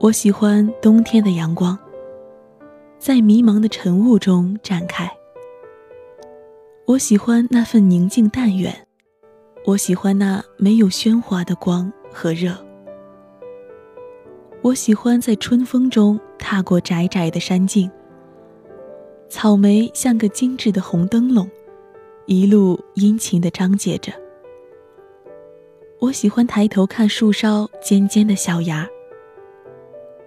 我喜欢冬天的阳光，在迷茫的晨雾中展开。我喜欢那份宁静淡远，我喜欢那没有喧哗的光和热。我喜欢在春风中踏过窄窄的山径，草莓像个精致的红灯笼，一路殷勤地张结着。我喜欢抬头看树梢尖尖的小芽。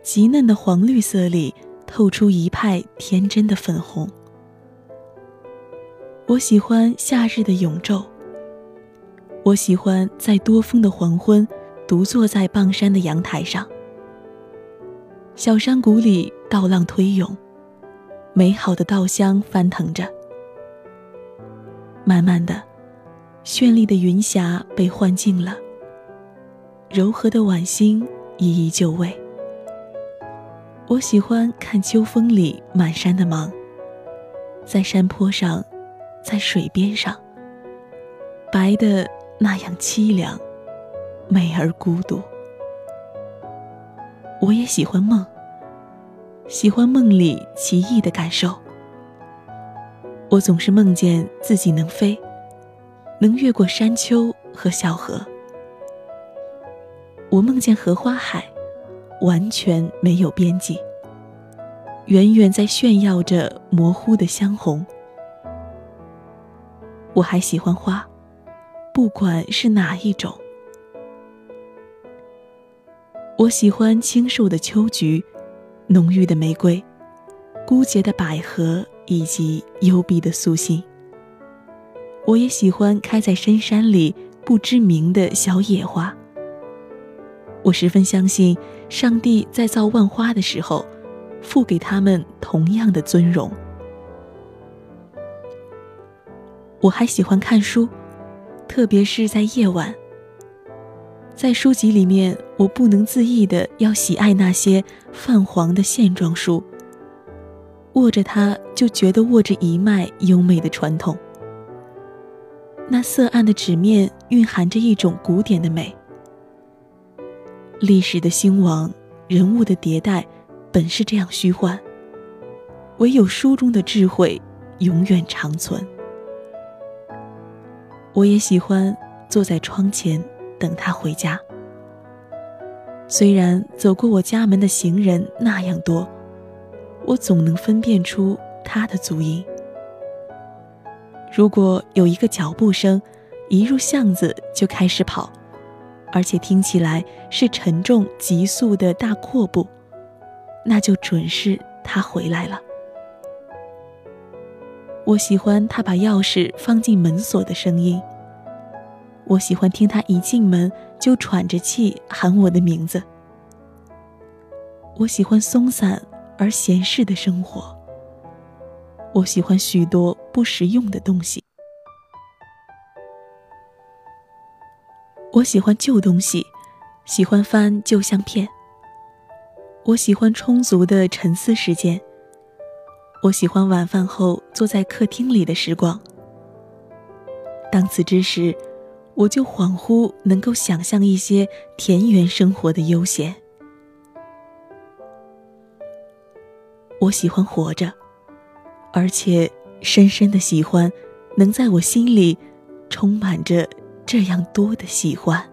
极嫩的黄绿色里透出一派天真的粉红。我喜欢夏日的永昼。我喜欢在多风的黄昏，独坐在傍山的阳台上。小山谷里稻浪推涌，美好的稻香翻腾着。慢慢的，绚丽的云霞被幻境了，柔和的晚星一一就位。我喜欢看秋风里满山的芒，在山坡上，在水边上，白的那样凄凉，美而孤独。我也喜欢梦，喜欢梦里奇异的感受。我总是梦见自己能飞，能越过山丘和小河。我梦见荷花海。完全没有边际，远远在炫耀着模糊的香红。我还喜欢花，不管是哪一种。我喜欢清瘦的秋菊，浓郁的玫瑰，孤洁的百合以及幽闭的素心。我也喜欢开在深山里不知名的小野花。我十分相信。上帝在造万花的时候，赋给他们同样的尊荣。我还喜欢看书，特别是在夜晚。在书籍里面，我不能自抑的要喜爱那些泛黄的线装书。握着它，就觉得握着一脉优美的传统。那色暗的纸面蕴含着一种古典的美。历史的兴亡，人物的迭代，本是这样虚幻。唯有书中的智慧，永远长存。我也喜欢坐在窗前等他回家。虽然走过我家门的行人那样多，我总能分辨出他的足音。如果有一个脚步声，一入巷子就开始跑。而且听起来是沉重、急速的大阔步，那就准是他回来了。我喜欢他把钥匙放进门锁的声音。我喜欢听他一进门就喘着气喊我的名字。我喜欢松散而闲适的生活。我喜欢许多不实用的东西。我喜欢旧东西，喜欢翻旧相片。我喜欢充足的沉思时间。我喜欢晚饭后坐在客厅里的时光。当此之时，我就恍惚能够想象一些田园生活的悠闲。我喜欢活着，而且深深的喜欢，能在我心里充满着。这样多的喜欢。